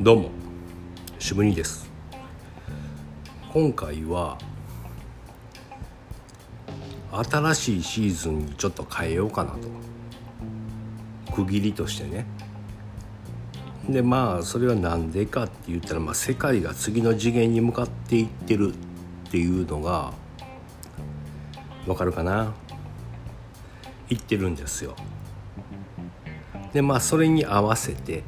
どうも渋にです。今回は新しいシーズンにちょっと変えようかなと。区切りとしてね。でまあそれは何でかって言ったら、まあ、世界が次の次元に向かっていってるっていうのがわかるかな？言ってるんですよ。でまあそれに合わせて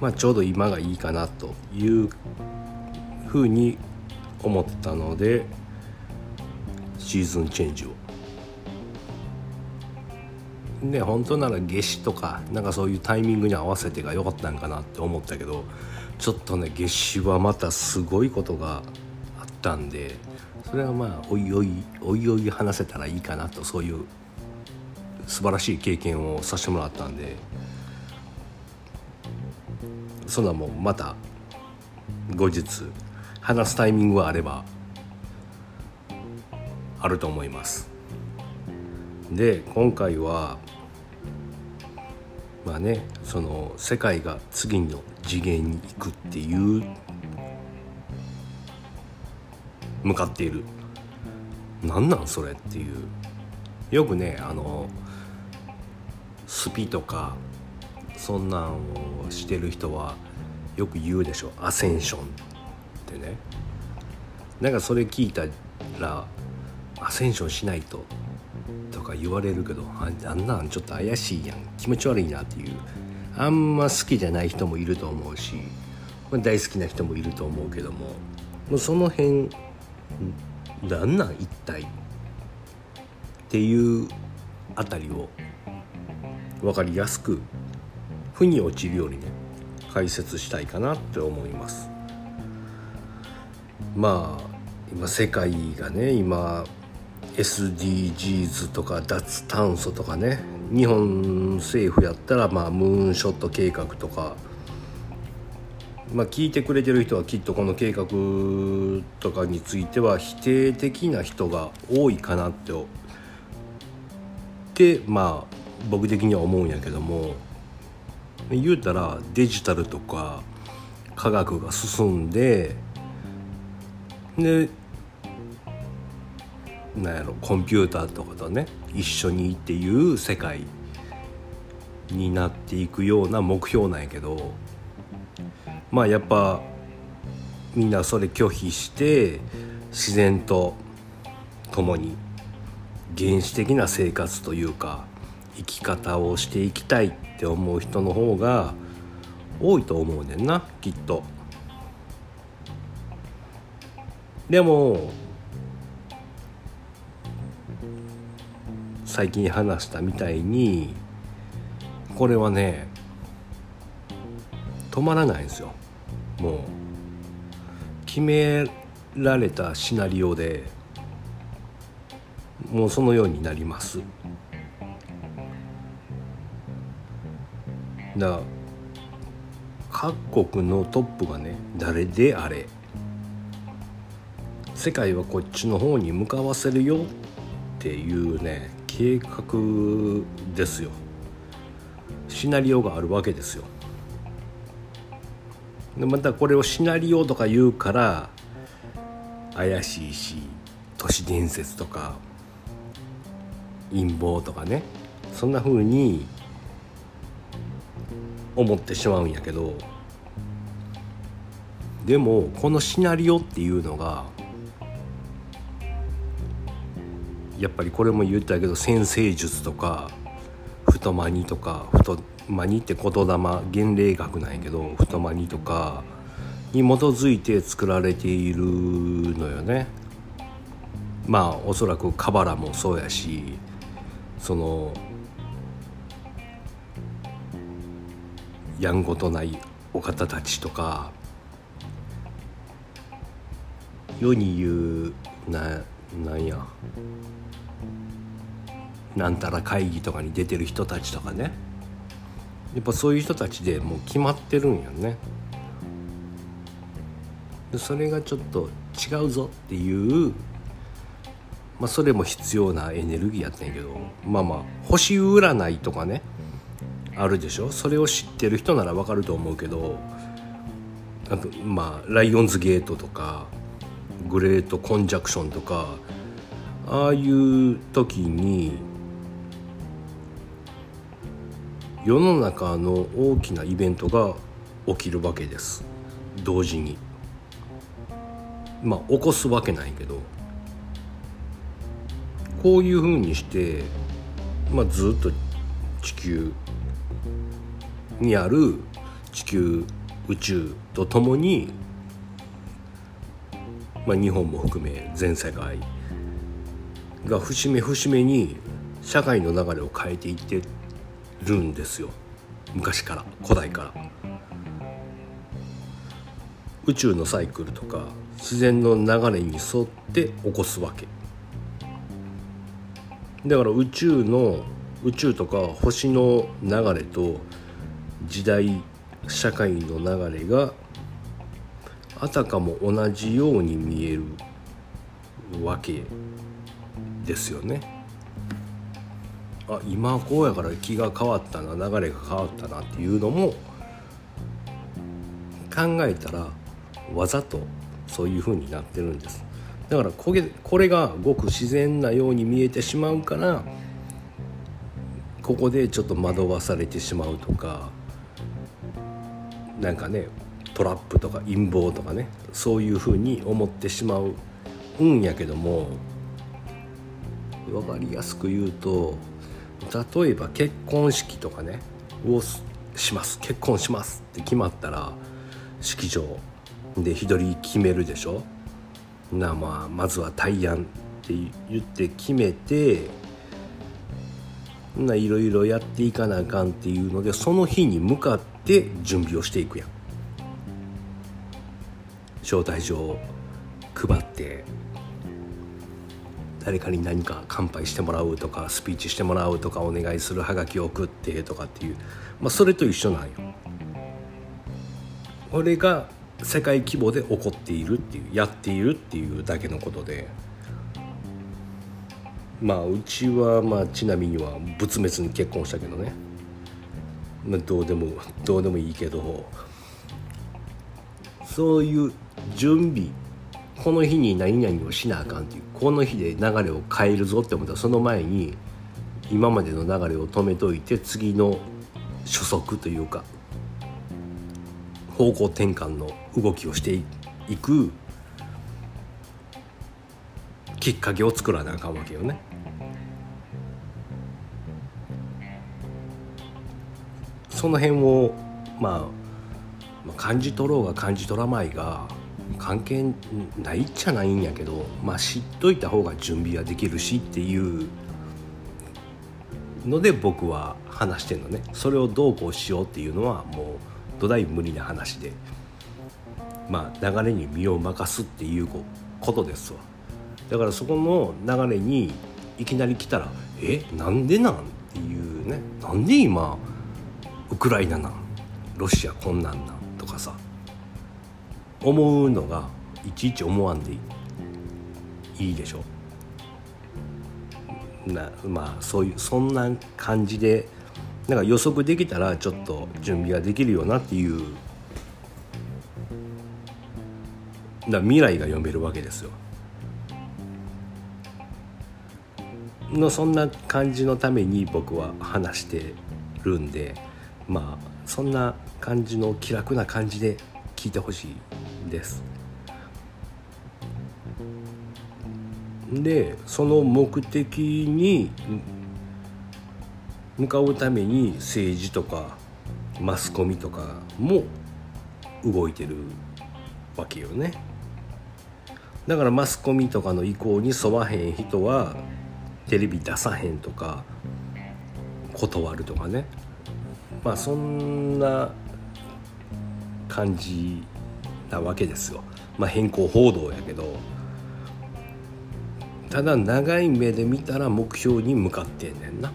まあ、ちょうど今がいいかなというふうに思ったのでシーズンチェンジを。で本当なら夏至とかなんかそういうタイミングに合わせてが良かったんかなって思ったけどちょっとね夏至はまたすごいことがあったんでそれはまあおいおいおいおい話せたらいいかなとそういう素晴らしい経験をさせてもらったんで。そんなもんまた後日話すタイミングがあればあると思います。で今回はまあねその世界が次の次元に行くっていう向かっている。何なんそれっていう。よくねあのスピとかそんなんをしてる人はよく言うでしょ。アセンションってね。なんかそれ聞いたらアセンションしないととか言われるけどあんなんちょっと怪しいやん。気持ち悪いなっていう。あんま好きじゃない人もいると思うし大好きな人もいると思うけども。もうその辺なんなん一体っていうあたりを分かりやすく負に落ちるようにね解説したいかなって思います。まあ今世界がね今 SDGs とか脱炭素とかね日本政府やったらまあムーンショット計画とかまあ聞いてくれてる人はきっとこの計画とかについては否定的な人が多いかなってってまあ僕的には思うんやけども言うたらデジタルとか科学が進んででなんやろコンピューターとかとね一緒にっていう世界になっていくような目標なんやけどまあやっぱみんなそれ拒否して自然と共に原始的な生活というか生き方をしていきたいって思う人の方が多いと思うねんなきっと。でも最近話したみたいにこれはね止まらないんですよもう決められたシナリオでもうそのようになりますだ各国のトップがね誰であれ世界はこっちの方に向かわせるよっていうね計画ですよ。シナリオがあるわけですよ。でまたこれをシナリオとか言うから怪しいし都市伝説とか陰謀とかねそんな風に思ってしまうんやけどでもこのシナリオっていうのがやっぱりこれも言ったけど先生術とか太マニとか太マニって言霊原霊学なんやけど太マニとかに基づいて作られているのよね。まあおそらくカバラもそうやしそのやんごとないお方たちとか世に言うななんやなんたら会議とかに出てる人たちとかねやっぱそういう人たちでもう決まってるんよね。でそれがちょっと違うぞっていうまあそれも必要なエネルギーやったんやけどまあまあ星占いとかねあるでしょ？それを知ってる人ならわかると思うけどあとまあライオンズゲートとかグレートコンジャクションとかああいう時に世の中の大きなイベントが起きるわけです。同時に。まあ起こすわけないけど。こういうふうにして、まあ、ずっと地球にある地球宇宙とともに、まあ、日本も含め全世界が節目節目に社会の流れを変えていってるんですよ。昔から古代から。宇宙のサイクルとか自然の流れに沿って起こすわけ。だから宇宙の宇宙とか星の流れと時代社会の流れがあたかも同じように見えるわけですよね。あ今こうやから気が変わったな流れが変わったなっていうのも考えたらわざとそういう風になってるんですだからこれこれがごく自然なように見えてしまうからここでちょっと惑わされてしまうとかなんかねトラップとか陰謀とかねそういう風に思ってしまうんやけども分かりやすく言うと例えば結婚式とかねをします。結婚しますって決まったら式場で日取り決めるでしょ？なまあまずは大安って言って決めていろいろやっていかなあかんっていうのでその日に向かって準備をしていくやん招待状を配って誰かに何か乾杯してもらうとかスピーチしてもらうとかお願いするはがきを送ってとかっていう、まあ、それと一緒なんよ。これが世界規模で起こっているっていうやっているっていうだけのことでまあうちはまあちなみには仏滅に結婚したけどね、まあ、どうでもどうでもいいけど。そういう準備この日に何々をしなあかんっていうこの日で流れを変えるぞって思った。らその前に今までの流れを止めといて次の初速というか方向転換の動きをしていく。きっかけを作らなあかんわけよね。その辺をまあ感じ取ろうが感じ取らないが関係ないっちゃないんやけどまあ知っといた方が準備はできるしっていうので僕は話してんのねそれをどうこうしようっていうのはもう土台無理な話でまあ流れに身を任すっていうことですわだからそこの流れにいきなり来たら「えなんでなん?」っていうね。なんで今ウクライナなん？ロシアこんなんなん？とかさ。思うのがいちいち思わんでいい。いいでしょ。なまあそういうそんな感じでなんか予測できたらちょっと準備ができるよなっていう。だ未来が読めるわけですよ。のそんな感じのために僕は話してるんでまあそんな感じの気楽な感じで聞いてほしいです。でその目的に向かうために政治とかマスコミとかも動いてるわけよね。だからマスコミとかの意向に沿わへん人はテレビ出さへんとか断るとかね。まあそんな感じなわけですよ。まあ、変更報道やけど。ただ長い目で見たら目標に向かってんねんな。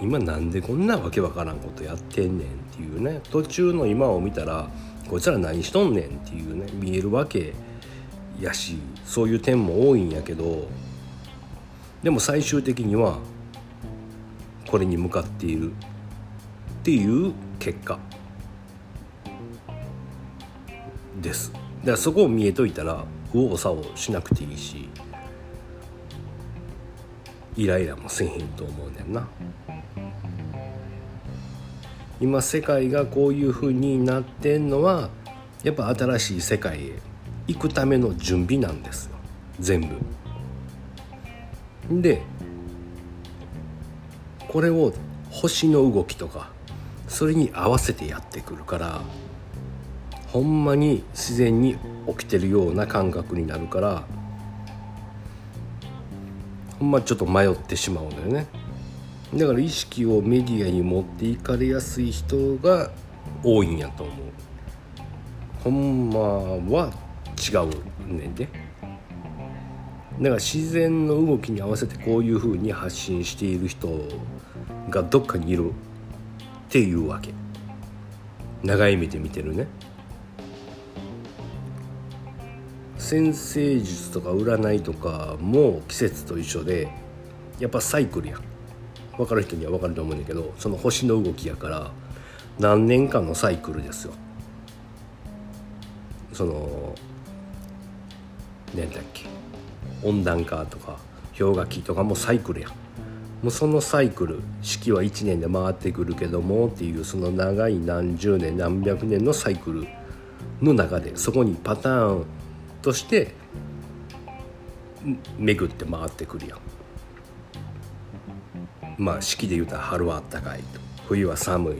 今なんでこんなわけわからんことやってんねんっていうね。途中の今を見たらこいつら何しとんねんっていうね。見えるわけやしそういう点も多いんやけど。でも最終的にはこれに向かっている。っていう結果。です。だからそこを見えといたら右往左往しなくていいしイライラもせえへんと思うねんな。今世界がこういうふうになってんのはやっぱ新しい世界へ行くための準備なんですよ。全部。でこれを星の動きとかそれに合わせてやってくるからほんまに自然に起きてるような感覚になるからほんまちょっと迷ってしまうのよね。だから意識をメディアに持っていかれやすい人が多いんやと思う。ほんまは違うねんで。だから自然の動きに合わせてこういうふうに発信している人がどっかにいるっていうわけ。長い目で見てるね。先生術とか占いとかも季節と一緒でやっぱサイクルや分かる人には分かると思うんだけどその星の動きやから何年間のサイクルですよ。その何だっけ。温暖化とか氷河期とかもサイクルやもうそのサイクル四季は1年で回ってくるけどもっていうその長い何十年何百年のサイクルの中でそこにパターンとして巡って回ってくるやん。まあ四季で言うたら春はあったかいと。冬は寒い。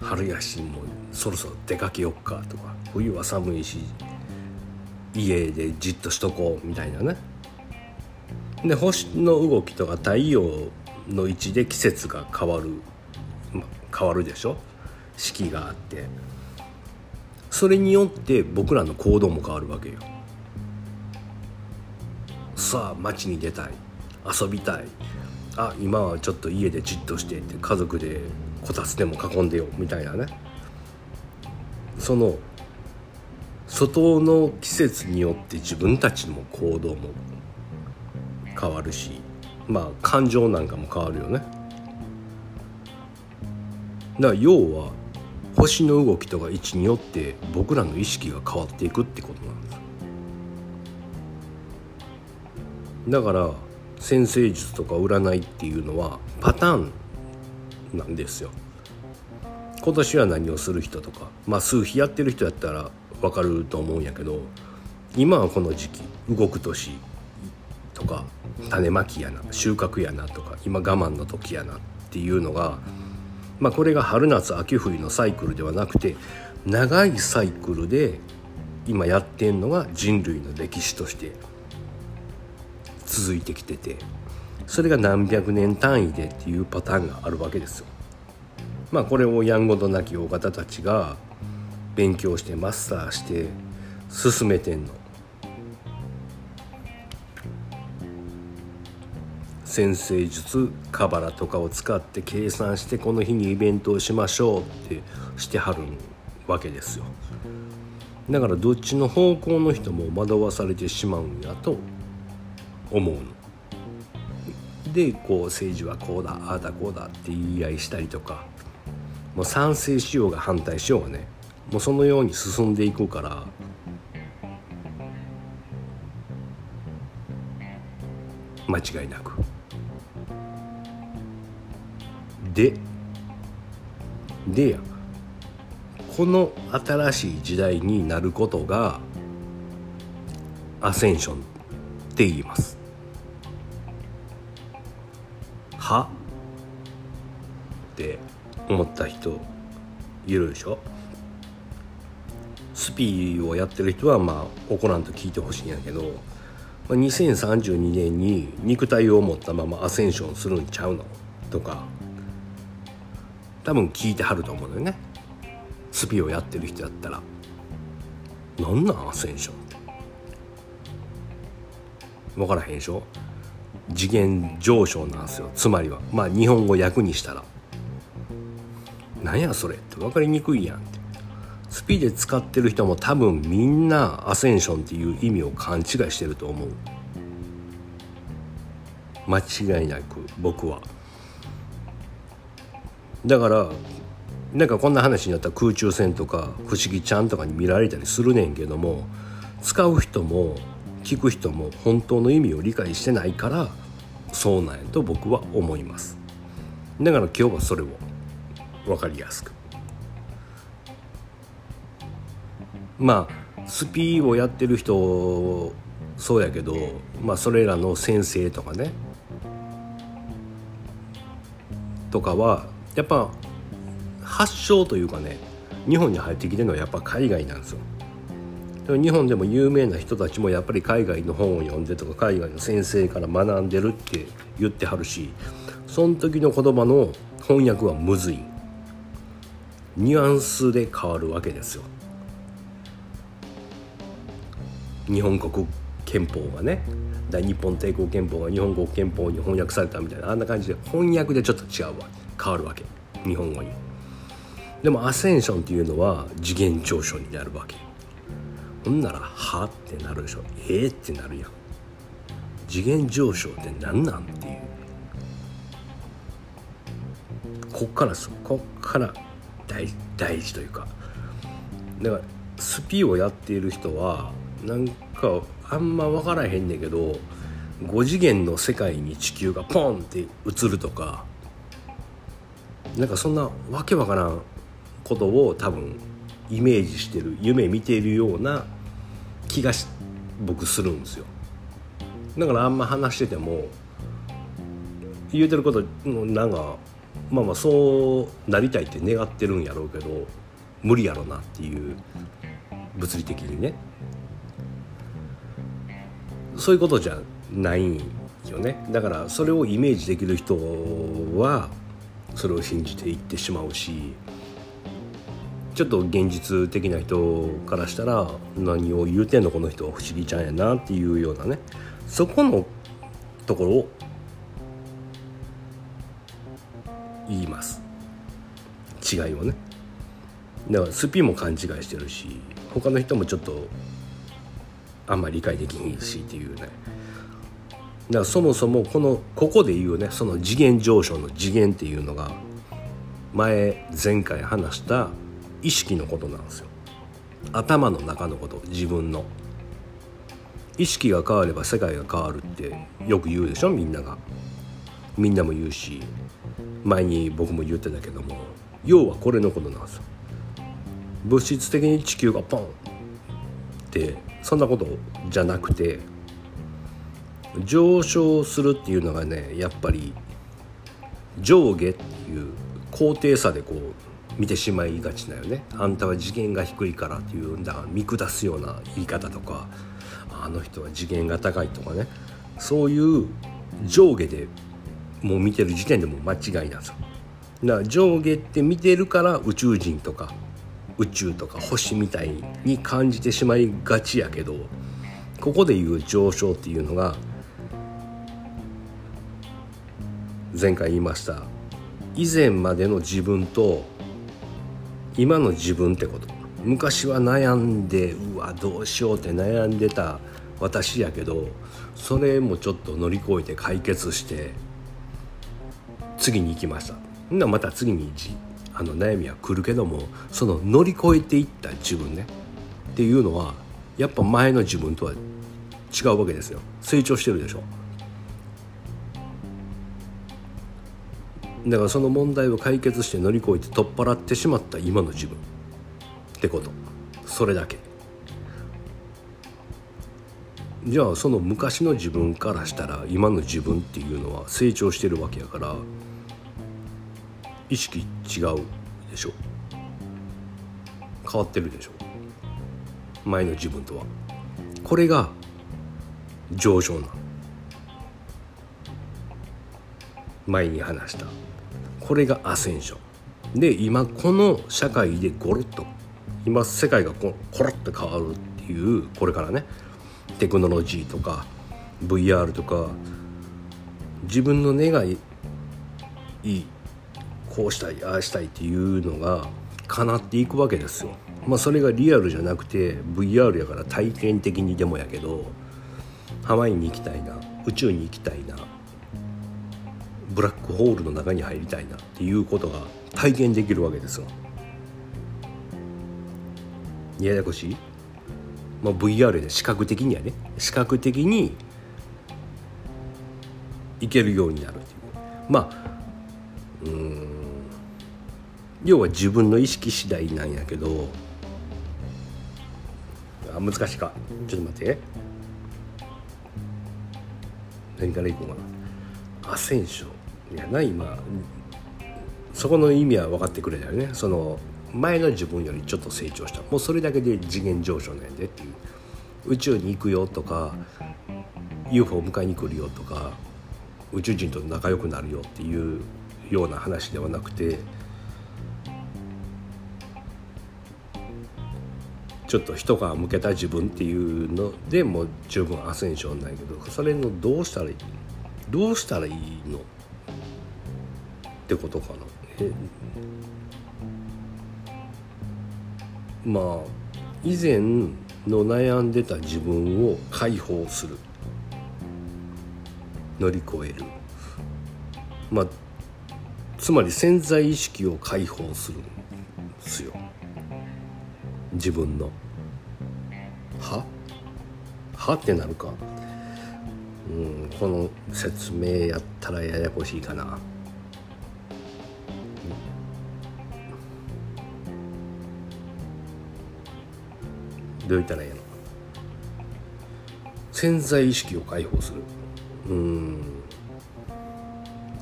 春やしもうそろそろ出かけよっかとか。冬は寒いし家でじっとしとこうみたいなね。で星の動きとか太陽の位置で季節が変わる、ま変わるでしょ？四季があって。それによって僕らの行動も変わるわけよ。さあ街に出たい。遊びたい。あ今はちょっと家でじっとしてって家族でこたつでも囲んでよみたいなね。その外の季節によって自分たちの行動も変わるしまあ感情なんかも変わるよね。だから要は星の動きとか位置によって僕らの意識が変わっていくってことなんです。だから先生術とか占いっていうのはパターンなんですよ。今年は何をする人とかまあ数日やってる人やったら分かると思うんやけど今はこの時期動く年とか種まきやな収穫やなとか今我慢の時やなっていうのがまあこれが春夏秋冬のサイクルではなくて長いサイクルで今やってんのが人類の歴史として続いてきててそれが何百年単位でっていうパターンがあるわけですよ。まあこれをやんごとなき大方たちが勉強してマスターして進めてんの。先生術カバラとかを使って計算してこの日にイベントをしましょうってしてはるわけですよだからどっちの方向の人も惑わされてしまうんやと思うの。でこう政治はこうだああだこうだって言い合いしたりとかもう賛成しようが反対しようがねもうそのように進んでいくから。間違いなく。ででや。この新しい時代になることがアセンションって言います。は？って思った人いるでしょ？スピをやってる人はまあ怒らんと聞いてほしいんやけど2032年に肉体を持ったままアセンションするんちゃうの？とか多分聞いてはると思うのよね。スピをやってる人やったら。なんなん？アセンションって。分からへんでしょ？次元上昇なんですよ。つまりは。まあ日本語訳にしたら。なんやそれって分かりにくいやんって。スピで使ってる人も多分みんなアセンションっていう意味を勘違いしてると思う。間違いなく僕は。だからなんかこんな話になったら空中戦とか不思議ちゃんとかに見られたりするねんけども使う人も聞く人も本当の意味を理解してないからそうなんやと僕は思います。だから今日はそれを分かりやすく。まあスピーをやってる人そうやけどまあそれらの先生とかね。とかはやっぱ発祥というかね日本に入ってきてるのはやっぱ海外なんですよ。日本でも有名な人たちもやっぱり海外の本を読んでとか海外の先生から学んでるって言ってはるしその時の言葉の翻訳はむずい。ニュアンスで変わるわけですよ日本国憲法がね大日本帝国憲法が日本国憲法に翻訳されたみたいなあんな感じで翻訳でちょっと違うわ変わるわけ。日本語に。でもアセンションっていうのは次元上昇になるわけ。ほんなら「は?」ってなるでしょ「えー、ってなるやん。次元上昇って何なんっていう。こっからですこから大大事というか。だからスピーをやっている人はなんかあんま分からへんねんけど5次元の世界に地球がポンって映るとかなんかそんなわけわからんことを多分イメージしてる夢見ているような気がし僕するんですよ。だからあんま話してても言うてることなんかまあまあそうなりたいって願ってるんやろうけど無理やろなっていう物理的にね。そういうことじゃないよね。だからそれをイメージできる人はそれを信じていってしまうしちょっと現実的な人からしたら何を言うてんのこの人は不思議ちゃんやなっていうようなね。そこのところを言います。違いをね。だからスピも勘違いしてるし他の人もちょっとあんまり理解できひんしっていうね。だからそもそもこのここで言うねその次元上昇の次元っていうのが前前回話した意識のことなんですよ。頭の中のこと自分の。意識が変われば世界が変わるってよく言うでしょみんなが。みんなも言うし前に僕も言ってたけども要はこれのことなんですよ。物質的に地球がポンってそんなことじゃなくて上昇するっていうのがねやっぱり上下っていう高低差でこう見てしまいがちだよね。あんたは次元が低いからっていうんだ見下すような言い方とかあの人は次元が高いとかね。そういう上下でもう見てる時点でも間違いなんですよだから上下って見てるから宇宙人とか宇宙とか星みたいに感じてしまいがちやけどここでいう上昇っていうのが前回言いました以前までの自分と今の自分ってこと。昔は悩んでうわどうしようって悩んでた私やけどそれもちょっと乗り越えて解決して次に行きました。なまた次にあの悩みは来るけどもその乗り越えていった自分ねっていうのはやっぱ前の自分とは違うわけですよ。成長してるでしょ。だからその問題を解決して乗り越えて取っ払ってしまった今の自分。ってこと。それだけ。じゃあその昔の自分からしたら今の自分っていうのは成長してるわけやから意識違うでしょ。変わってるでしょ。前の自分とは。これが上昇な前に話した。これがアセンション。で今この社会でゴロッと今世界がこコロッと変わるっていうこれからね。テクノロジーとか VR とか自分の願いいいこうしたいああしたいっていうのが叶っていくわけですよ。まあそれがリアルじゃなくて VR やから体験的にでもやけどハワイに行きたいな宇宙に行きたいなブラックホールの中に入りたいなっていうことが体験できるわけですよ。ややこしい、まあ、VR で視覚的にはね視覚的にいけるようになるっていうまあうん要は自分の意識次第なんやけど。あ難しいか。ちょっと待って。何からいこうかな。アセンション。いやな今。そこの意味は分かってくれたよね。その前の自分よりちょっと成長した。もうそれだけで次元上昇なんやでっていう。宇宙に行くよとか UFO 迎えに来るよとか宇宙人と仲良くなるよっていうような話ではなくてちょっと一皮向けた自分っていうのでもう十分アセンションないけどそれのどうしたらいいどうしたらいいの？ってことかな。えまあ以前の悩んでた自分を解放する。乗り越える。まあつまり潜在意識を解放するんですよ。自分の。は？は？ってなるか。うんこの説明やったらややこしいかな。どう言ったらいいの？潜在意識を解放する。うん。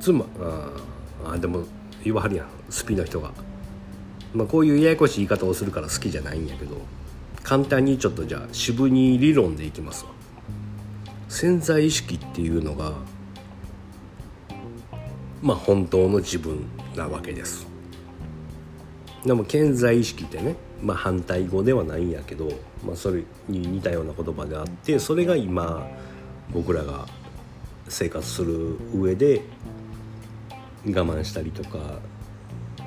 つまああでも言わはるやん。スピの人が、まあ、こういうややこしい言い方をするから好きじゃないんやけど簡単にちょっとじゃあ渋に理論でいきますわ。潜在意識っていうのがまあ本当の自分なわけです。でも健在意識ってね、まあ、反対語ではないんやけど、まあ、それに似たような言葉であってそれが今僕らが生活する上で我慢したりとか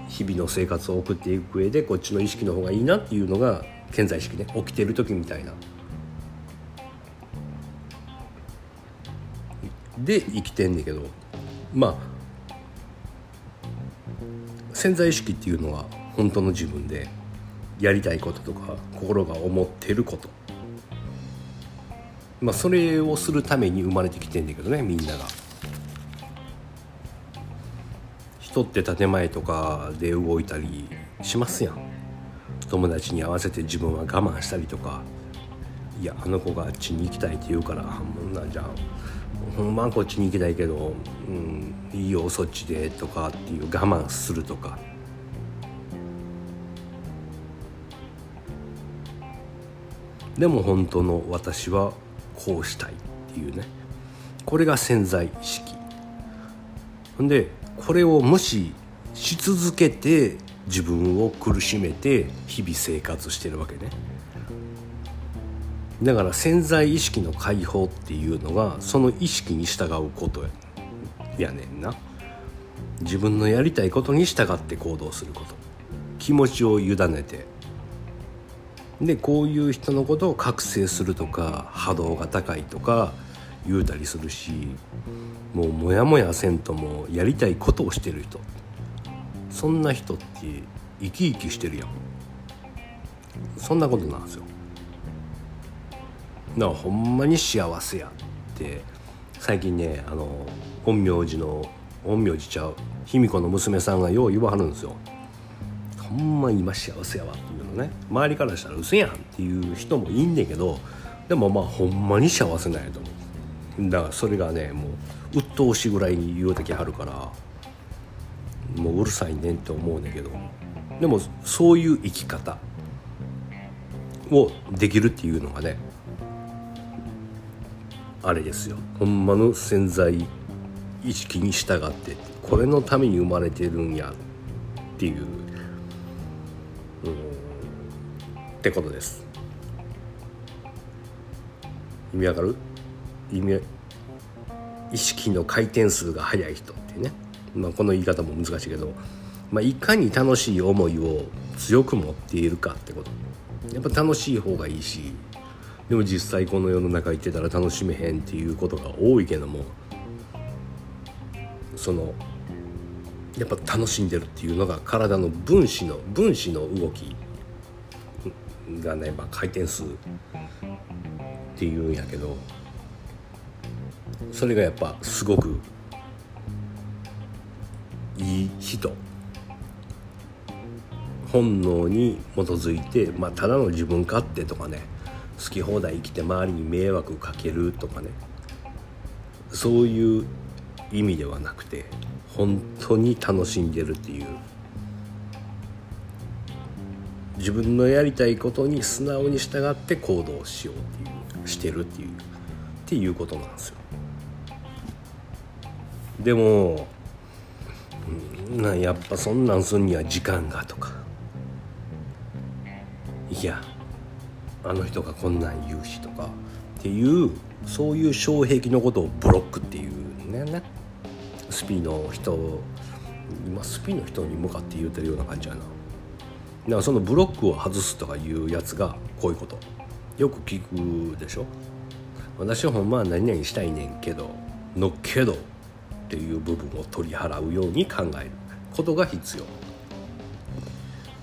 日々の生活を送っていく上でこっちの意識の方がいいなっていうのが健在意識ね起きてる時みたいな。で生きてんねんけどまあ潜在意識っていうのは本当の自分でやりたいこととか心が思ってることまあそれをするために生まれてきてんだけどねみんなが。人って建前とかで動いたりしますやん。友達に合わせて自分は我慢したりとか。いやあの子があっちに行きたいって言うからもんなんじゃんほんまはこっちに行きたいけど、うん、いいよそっちでとかっていう我慢するとか。でも本当の私はこうしたいっていうね。これが潜在意識。でこれを無視し続けて自分を苦しめて日々生活してるわけね。だから潜在意識の解放っていうのがその意識に従うことやねんな。自分のやりたいことに従って行動すること。気持ちを委ねて。でこういう人のことを覚醒するとか波動が高いとか言うたりするしもうモヤモヤせんともやりたいことをしてる人。そんな人って生き生きしてるやん。そんなことなんですよ。だからほんまに幸せやって。最近ねあの陰陽師の陰陽師ちゃう卑弥呼の娘さんがよう言わはるんですよ。ほんま今幸せやわっていうのね。周りからしたら嘘やんっていう人もいいんだけどでもまあほんまに幸せなんやと思う。だからそれがねもう鬱陶しいぐらいに言うてきはるからもううるさいねんって思うねんけどでもそういう生き方をできるっていうのがねあれですよ。ほんまの潜在意識に従ってこれのために生まれてるんやっていううんってことです。意味わかる？意味意識の回転数が速い人っていうね、まあ、この言い方も難しいけど、まあ、いかに楽しい思いを強く持っているかってこと。やっぱ楽しい方がいいしでも実際この世の中行ってたら楽しめへんっていうことが多いけどもそのやっぱ楽しんでるっていうのが体の分子の分子の動きがね、まあ、回転数っていうんやけどそれがやっぱすごくいい人。本能に基づいて、まあ、ただの自分勝手とかね好き放題生きて周りに迷惑かけるとかねそういう意味ではなくて本当に楽しんでるっていう。自分のやりたいことに素直に従って行動しようっていうしてるっていうっていうことなんですよ。でもなやっぱそんなんすんには時間がとか。いやあの人がこんなん言うしとかっていうそういう障壁のことをブロックっていうねスピの人今スピの人に向かって言うてるような感じやな。だからそのブロックを外すとかいうやつがこういうこと。よく聞くでしょ。私はほんまは何々したいねんけどのけどっていう部分を取り払うように考えることが必要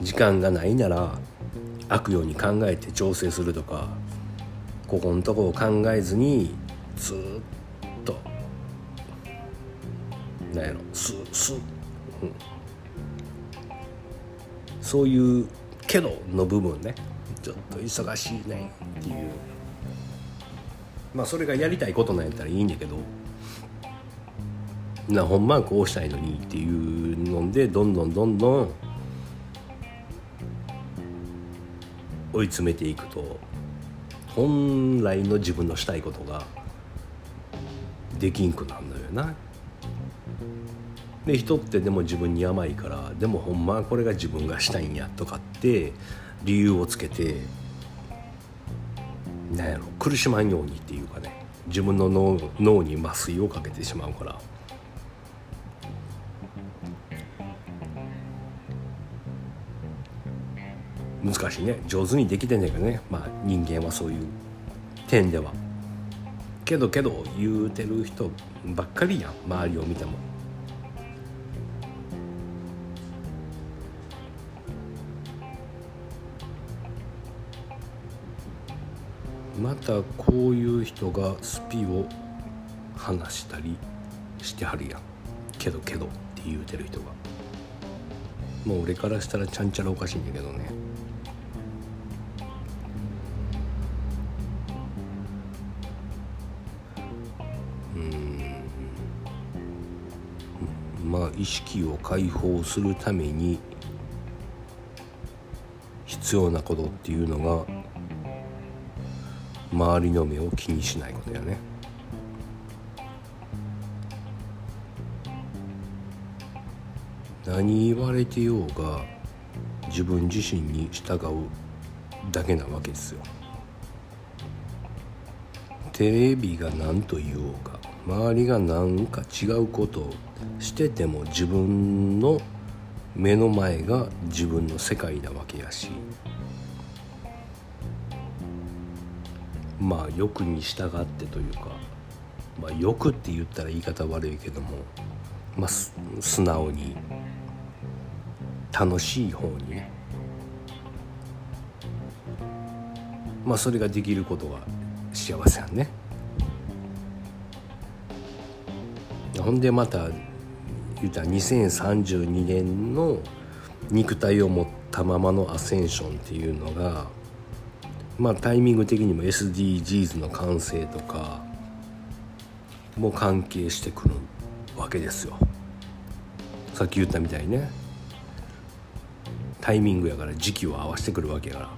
時間がないなら悪用に考えて調整するとかここのとこを考えずにずっとなんやろスス、うん、そういう「けど」の部分ね。ちょっと忙しいねっていう。まあそれがやりたいことなんやったらいいんだけど。なほんまはこうしたいのにっていうのでどんどんどんどん追い詰めていくと本来の自分のしたいことができんくなるのよな。で人ってでも自分に甘いからでもほんまはこれが自分がしたいんやとかって理由をつけてなんやろ苦しまんようにっていうかね自分の脳脳に麻酔をかけてしまうから難しいね。上手にできてんねんけどね。まあ人間はそういう点では。けどけど言うてる人ばっかりやん。周りを見ても。またこういう人がスピを話したりしてはるやん。けどけどって言うてる人が。もう俺からしたらちゃんちゃらおかしいんだけどね。意識を解放するために必要なことっていうのが周りの目を気にしないことやね。何言われてようが自分自身に従うだけなわけですよ。テレビが何と言おうか周りが何か違うことをしてても自分の目の前が自分の世界なわけやしまあ欲に従ってというか、まあ、欲って言ったら言い方悪いけども、まあ、素直に楽しい方にねまあそれができることが幸せやね。ほんでまた言うたら2032年の肉体を持ったままのアセンションっていうのがまあタイミング的にも SDGs の完成とかも関係してくるわけですよ。さっき言ったみたいにね。タイミングやから時期を合わせてくるわけやから。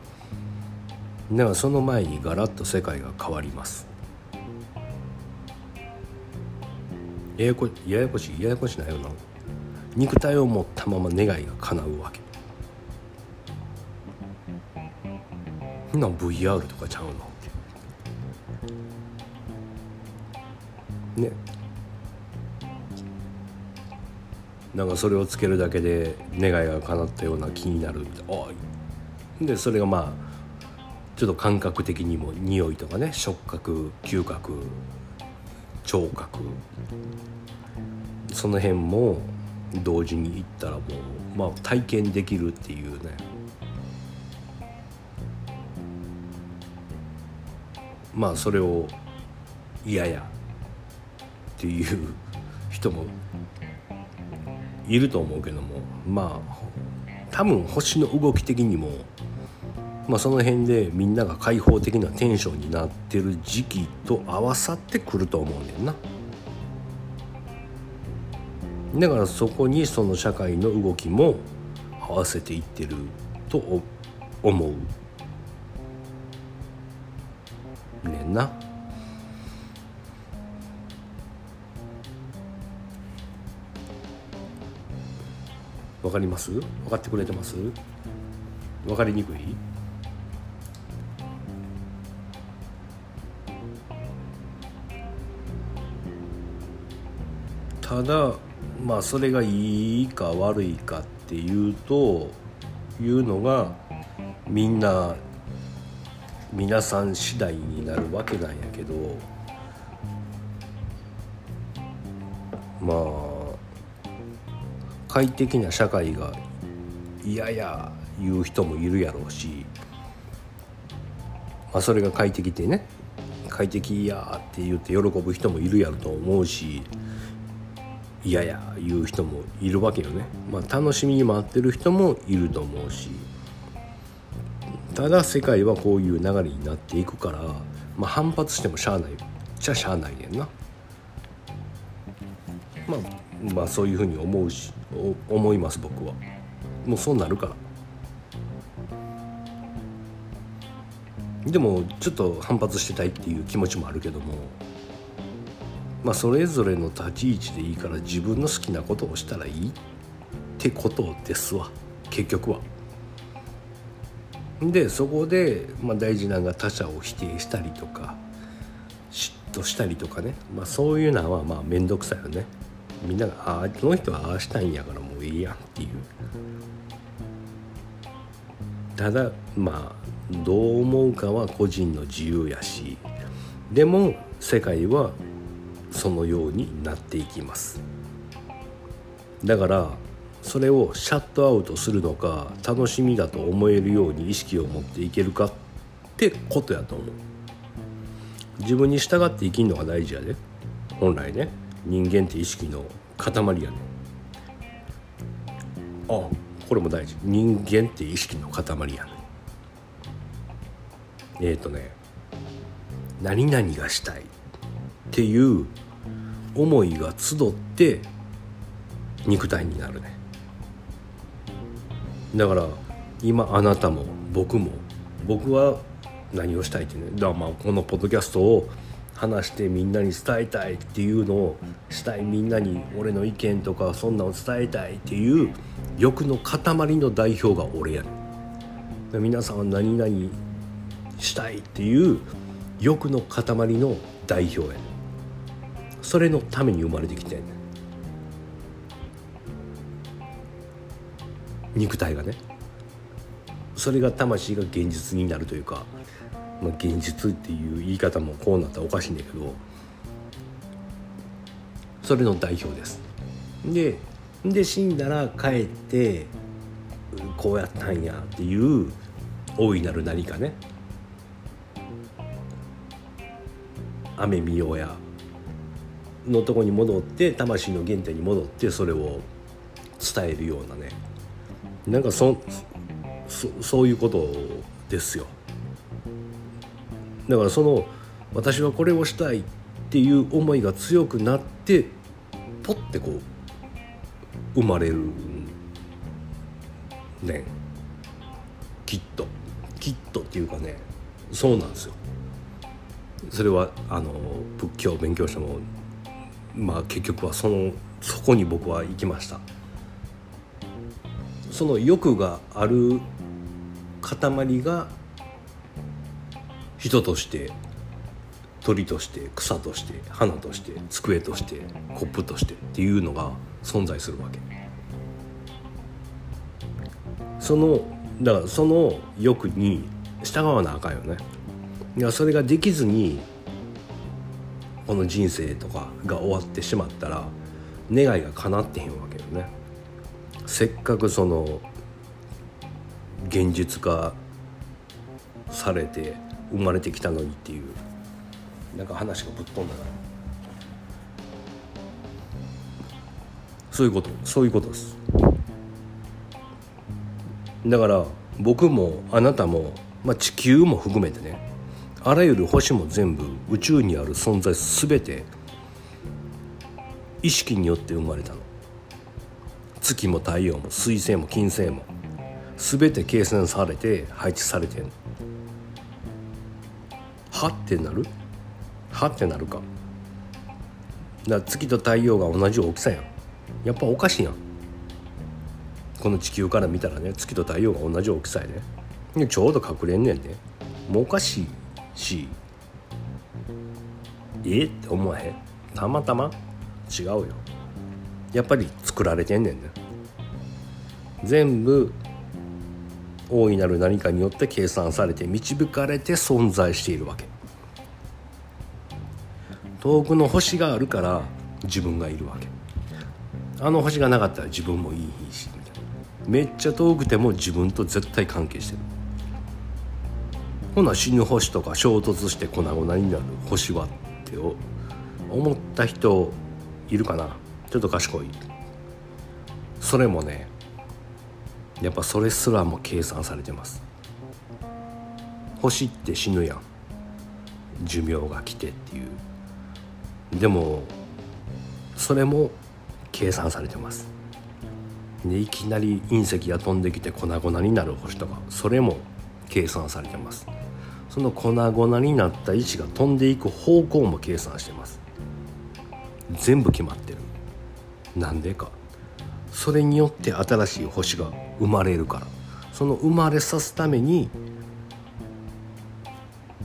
だからその前にガラッと世界が変わります。ややこややこしいややこしないよな。肉体を持ったまま願いが叶うわけ。んな VR とかちゃうのね。なんかそれをつけるだけで願いが叶ったような気になるみたいな。でそれがまあちょっと感覚的にも匂いとかね触覚嗅覚聴覚。その辺も同時に行ったらもう、まあ、体験できるっていうね。まあそれを嫌やっていう人もいると思うけどもまあ多分星の動き的にも、まあ、その辺でみんなが開放的なテンションになってる時期と合わさってくると思うねんな。だからそこにその社会の動きも合わせていってると思うねんな。わかります？分かってくれてます？分かりにくい？ただまあそれがいいか悪いかっていうというのがみんな皆さん次第になるわけなんやけどまあ快適な社会が嫌や言う人もいるやろうし、まあ、それが快適ってね快適やって言って喜ぶ人もいるやろと思うし嫌や言う人もいるわけよね、まあ、楽しみに待ってる人もいると思うし。ただ世界はこういう流れになっていくから、まあ、反発してもしゃあない。じゃしゃあないねんな。まあ、まあそういうふうに思うし思います僕は。もうそうなるから。でもちょっと反発してたいっていう気持ちもあるけども。まあそれぞれの立ち位置でいいから自分の好きなことをしたらいいってことですわ。結局は。でそこで、まあ、大事なのが他者を否定したりとか嫉妬したりとかね、まあ、そういうのはまあ面倒くさいよね。みんなが「ああこの人はああしたいんやからもういいやん」っていう。ただまあどう思うかは個人の自由やし。でも世界はそのようになっていきます。だからそれをシャットアウトするのか楽しみだと思えるように意識を持っていけるかってことやと思う。自分に従って生きるのが大事やで。本来ね人間って意識の塊やね。あこれも大事。人間って意識の塊やね。えっ、ー、とね何々がしたい。っていう思いが集って肉体になるね。だから今あなたも僕も僕は何をしたいってね。だからまあこのポッドキャストを話してみんなに伝えたいっていうのをしたいみんなに俺の意見とかそんなの伝えたいっていう欲の塊の代表が俺やねん。皆さんは何々したいっていう欲の塊の代表やねん。それのために生まれてきて肉体がね。それが魂が現実になるというか、まあ、現実っていう言い方もこうなったらおかしいんだけどそれの代表です。でで死んだら帰ってこうやったんやっていう大いなる何かね。雨見ようや。のとこに戻って魂の原点に戻ってそれを伝えるようなね。なんかそそそういうことですよ。だからその私はこれをしたいっていう思いが強くなってポッてこう生まれるね。きっと。きっとっていうかねそうなんですよ。それはあの仏教を勉強してもまあ結局はそのそこに僕は行きました。その欲がある塊が人として鳥として草として花として机としてコップとしてっていうのが存在するわけそのだからその欲に従わなあかんよねいやそれができずにこの人生とかが終わってしまったら願いが叶ってへんわけよね。せっかくその現実化されて生まれてきたのにっていうなんか話がぶっ飛んだなそういうことそういうことです。だから僕もあなたも、まあ、地球も含めてねあらゆる星も全部宇宙にある存在全て意識によって生まれたの。月も太陽も水星も金星も。全て計算されて配置されてんはってなる？はってなるか。だか月と太陽が同じ大きさやん。やっぱおかしいやん。この地球から見たらね月と太陽が同じ大きさやね。でちょうど隠れんねんねもうおかしい。し。え？って思わへん？たまたま？違うよ。やっぱり作られてんねんね。全部大いなる何かによって計算されて導かれて存在しているわけ。遠くの星があるから自分がいるわけ。あの星がなかったら自分もいいしみたいな。めっちゃ遠くても自分と絶対関係してる。ほな死ぬ星とか衝突して粉々になる星はって思った人いるかな？ちょっと賢い。それもねやっぱそれすらも計算されてます。星って死ぬやん。寿命が来てっていう。でもそれも計算されてます。でいきなり隕石が飛んできて粉々になる星とかそれも計算されてます。その粉々になった位置が飛んでいく方向も計算してます。全部決まってる。なんでか。それによって新しい星が生まれるから。その生まれさすために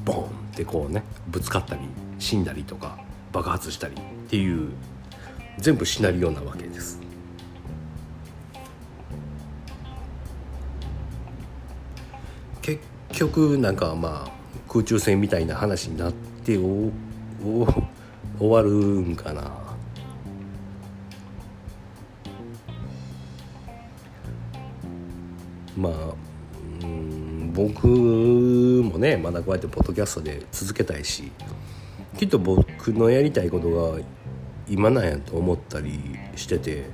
ボンってこうねぶつかったり死んだりとか爆発したりっていう全部シナリオなわけです。結局なんかまあ空中戦みたいな話になっておお終わるんかな。まあうん僕もねまだこうやってポッドキャストで続けたいしきっと僕のやりたいことが今なんやと思ったりしてて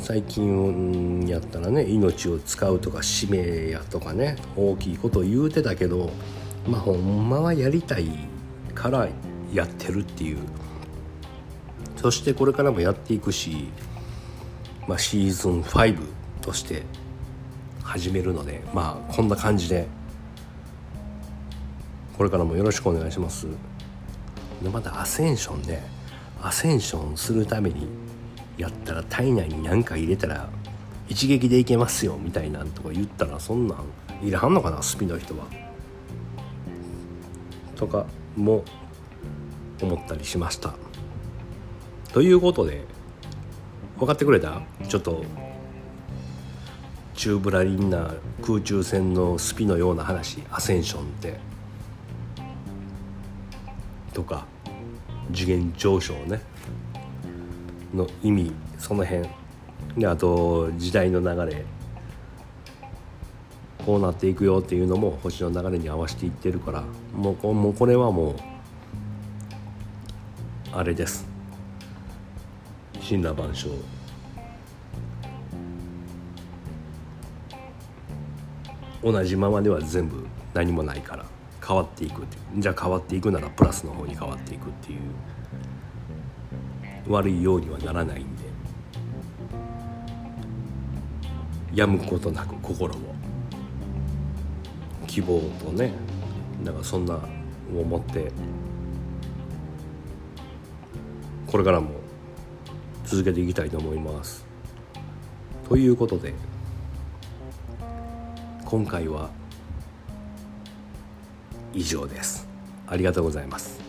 最近やったらね命を使うとか使命やとかね大きいことを言うてたけどまあほんまはやりたいからやってるっていう。そしてこれからもやっていくし、まあ、シーズン5として始めるのでまあこんな感じでこれからもよろしくお願いします。でまたアセンションねアセンションするためにやったら体内に何か入れたら一撃でいけますよみたいなんとか言ったらそんなんいらはんのかなスピの人は。とかも思ったりしました。ということで分かってくれた？ちょっとチューブラリンな空中戦のスピのような話アセンションって。とか次元上昇ね。の意味その辺。であと時代の流れ。こうなっていくよっていうのも星の流れに合わせていってるから。もうこもうこれはもうあれです。神羅万象同じままでは全部何もないから。変わっていくじゃあ変わっていくならプラスの方に変わっていくっていう。悪いようにはならないんでやむことなく心を希望とねなんかそんなを持ってこれからも続けていきたいと思います。ということで今回は以上です。ありがとうございます。